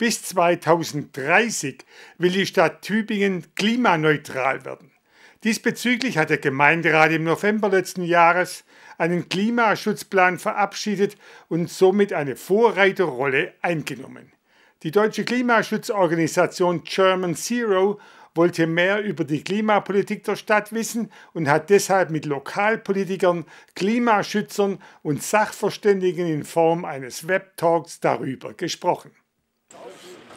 Bis 2030 will die Stadt Tübingen klimaneutral werden. Diesbezüglich hat der Gemeinderat im November letzten Jahres einen Klimaschutzplan verabschiedet und somit eine Vorreiterrolle eingenommen. Die deutsche Klimaschutzorganisation German Zero wollte mehr über die Klimapolitik der Stadt wissen und hat deshalb mit Lokalpolitikern, Klimaschützern und Sachverständigen in Form eines Webtalks darüber gesprochen.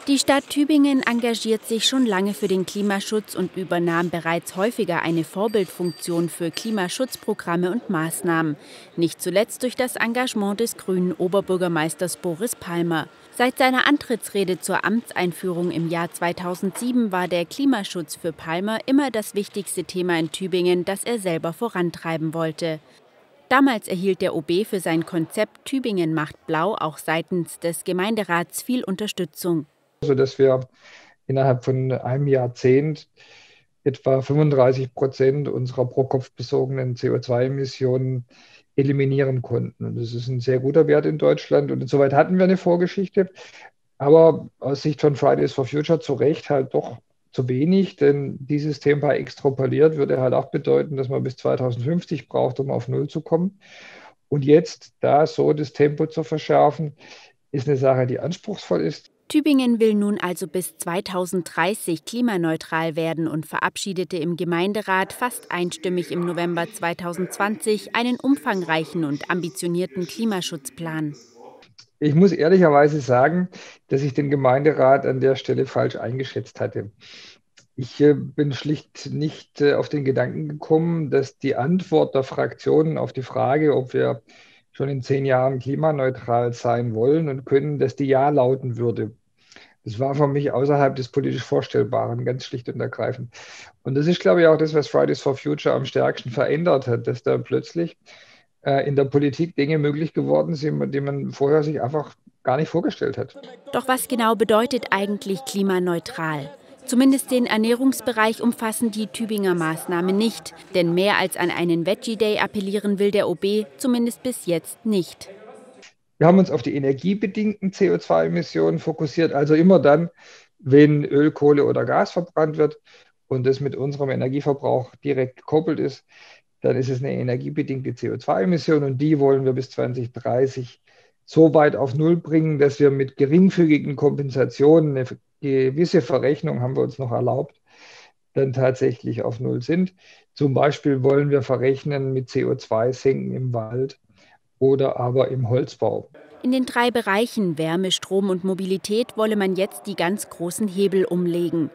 Die Stadt Tübingen engagiert sich schon lange für den Klimaschutz und übernahm bereits häufiger eine Vorbildfunktion für Klimaschutzprogramme und Maßnahmen, nicht zuletzt durch das Engagement des grünen Oberbürgermeisters Boris Palmer. Seit seiner Antrittsrede zur Amtseinführung im Jahr 2007 war der Klimaschutz für Palmer immer das wichtigste Thema in Tübingen, das er selber vorantreiben wollte. Damals erhielt der OB für sein Konzept Tübingen macht blau auch seitens des Gemeinderats viel Unterstützung sodass wir innerhalb von einem Jahrzehnt etwa 35 Prozent unserer pro Kopf besogenen CO2-Emissionen eliminieren konnten. Und das ist ein sehr guter Wert in Deutschland. Und insoweit hatten wir eine Vorgeschichte. Aber aus Sicht von Fridays for Future zu Recht halt doch zu wenig, denn dieses Thema extrapoliert würde halt auch bedeuten, dass man bis 2050 braucht, um auf Null zu kommen. Und jetzt da so das Tempo zu verschärfen, ist eine Sache, die anspruchsvoll ist. Tübingen will nun also bis 2030 klimaneutral werden und verabschiedete im Gemeinderat fast einstimmig im November 2020 einen umfangreichen und ambitionierten Klimaschutzplan. Ich muss ehrlicherweise sagen, dass ich den Gemeinderat an der Stelle falsch eingeschätzt hatte. Ich äh, bin schlicht nicht äh, auf den Gedanken gekommen, dass die Antwort der Fraktionen auf die Frage, ob wir schon in zehn Jahren klimaneutral sein wollen und können, dass die Ja lauten würde. Das war für mich außerhalb des politisch Vorstellbaren, ganz schlicht und ergreifend. Und das ist, glaube ich, auch das, was Fridays for Future am stärksten verändert hat, dass da plötzlich äh, in der Politik Dinge möglich geworden sind, die man vorher sich einfach gar nicht vorgestellt hat. Doch was genau bedeutet eigentlich klimaneutral? Zumindest den Ernährungsbereich umfassen die Tübinger Maßnahmen nicht, denn mehr als an einen Veggie Day appellieren will der OB zumindest bis jetzt nicht. Wir haben uns auf die energiebedingten CO2-Emissionen fokussiert, also immer dann, wenn Öl, Kohle oder Gas verbrannt wird und das mit unserem Energieverbrauch direkt gekoppelt ist, dann ist es eine energiebedingte CO2-Emission und die wollen wir bis 2030 so weit auf Null bringen, dass wir mit geringfügigen Kompensationen eine gewisse Verrechnung haben wir uns noch erlaubt, dann tatsächlich auf Null sind. Zum Beispiel wollen wir verrechnen mit CO2-Senken im Wald oder aber im Holzbau. In den drei Bereichen Wärme, Strom und Mobilität wolle man jetzt die ganz großen Hebel umlegen.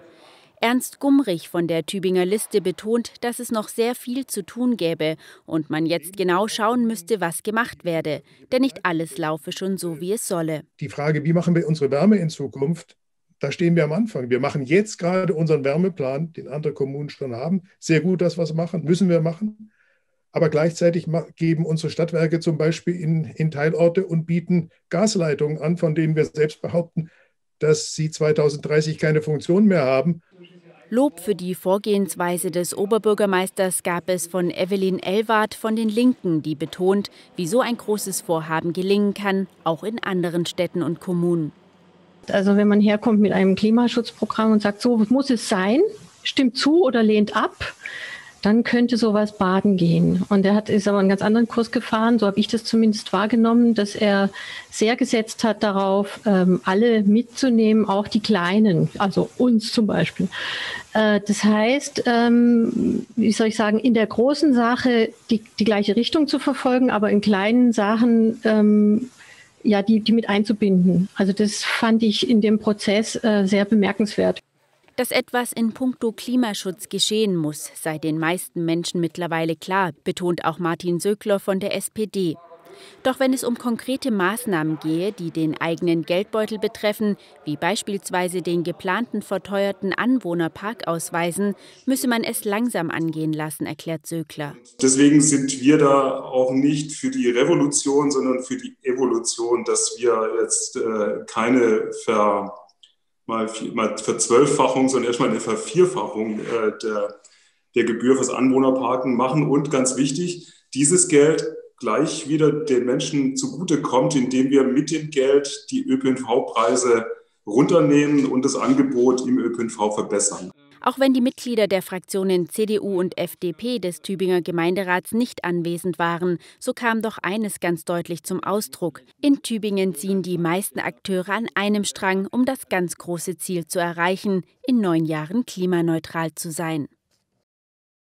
Ernst Gumrich von der Tübinger Liste betont, dass es noch sehr viel zu tun gäbe und man jetzt genau schauen müsste, was gemacht werde. Denn nicht alles laufe schon so, wie es solle. Die Frage, wie machen wir unsere Wärme in Zukunft, da stehen wir am Anfang. Wir machen jetzt gerade unseren Wärmeplan, den andere Kommunen schon haben. Sehr gut, dass wir es machen, müssen wir machen. Aber gleichzeitig geben unsere Stadtwerke zum Beispiel in, in Teilorte und bieten Gasleitungen an, von denen wir selbst behaupten, dass sie 2030 keine Funktion mehr haben. Lob für die Vorgehensweise des Oberbürgermeisters gab es von Evelyn Elwart von den Linken, die betont, wie so ein großes Vorhaben gelingen kann, auch in anderen Städten und Kommunen. Also wenn man herkommt mit einem Klimaschutzprogramm und sagt, so muss es sein, stimmt zu oder lehnt ab, dann könnte sowas baden gehen. Und er hat ist aber einen ganz anderen Kurs gefahren, so habe ich das zumindest wahrgenommen, dass er sehr gesetzt hat darauf, ähm, alle mitzunehmen, auch die Kleinen, also uns zum Beispiel. Äh, das heißt, ähm, wie soll ich sagen, in der großen Sache die, die gleiche Richtung zu verfolgen, aber in kleinen Sachen ähm, ja, die, die mit einzubinden. Also das fand ich in dem Prozess äh, sehr bemerkenswert. Dass etwas in puncto Klimaschutz geschehen muss, sei den meisten Menschen mittlerweile klar, betont auch Martin Söckler von der SPD. Doch wenn es um konkrete Maßnahmen gehe, die den eigenen Geldbeutel betreffen, wie beispielsweise den geplanten verteuerten Anwohnerparkausweisen, müsse man es langsam angehen lassen, erklärt Sökler. Deswegen sind wir da auch nicht für die Revolution, sondern für die Evolution, dass wir jetzt äh, keine Ver, mal, mal Verzwölffachung, sondern erstmal eine Vervierfachung äh, der, der Gebühr fürs Anwohnerparken machen. Und ganz wichtig, dieses Geld gleich wieder den Menschen zugutekommt, indem wir mit dem Geld die ÖPNV-Preise runternehmen und das Angebot im ÖPNV verbessern. Auch wenn die Mitglieder der Fraktionen CDU und FDP des Tübinger Gemeinderats nicht anwesend waren, so kam doch eines ganz deutlich zum Ausdruck. In Tübingen ziehen die meisten Akteure an einem Strang, um das ganz große Ziel zu erreichen, in neun Jahren klimaneutral zu sein.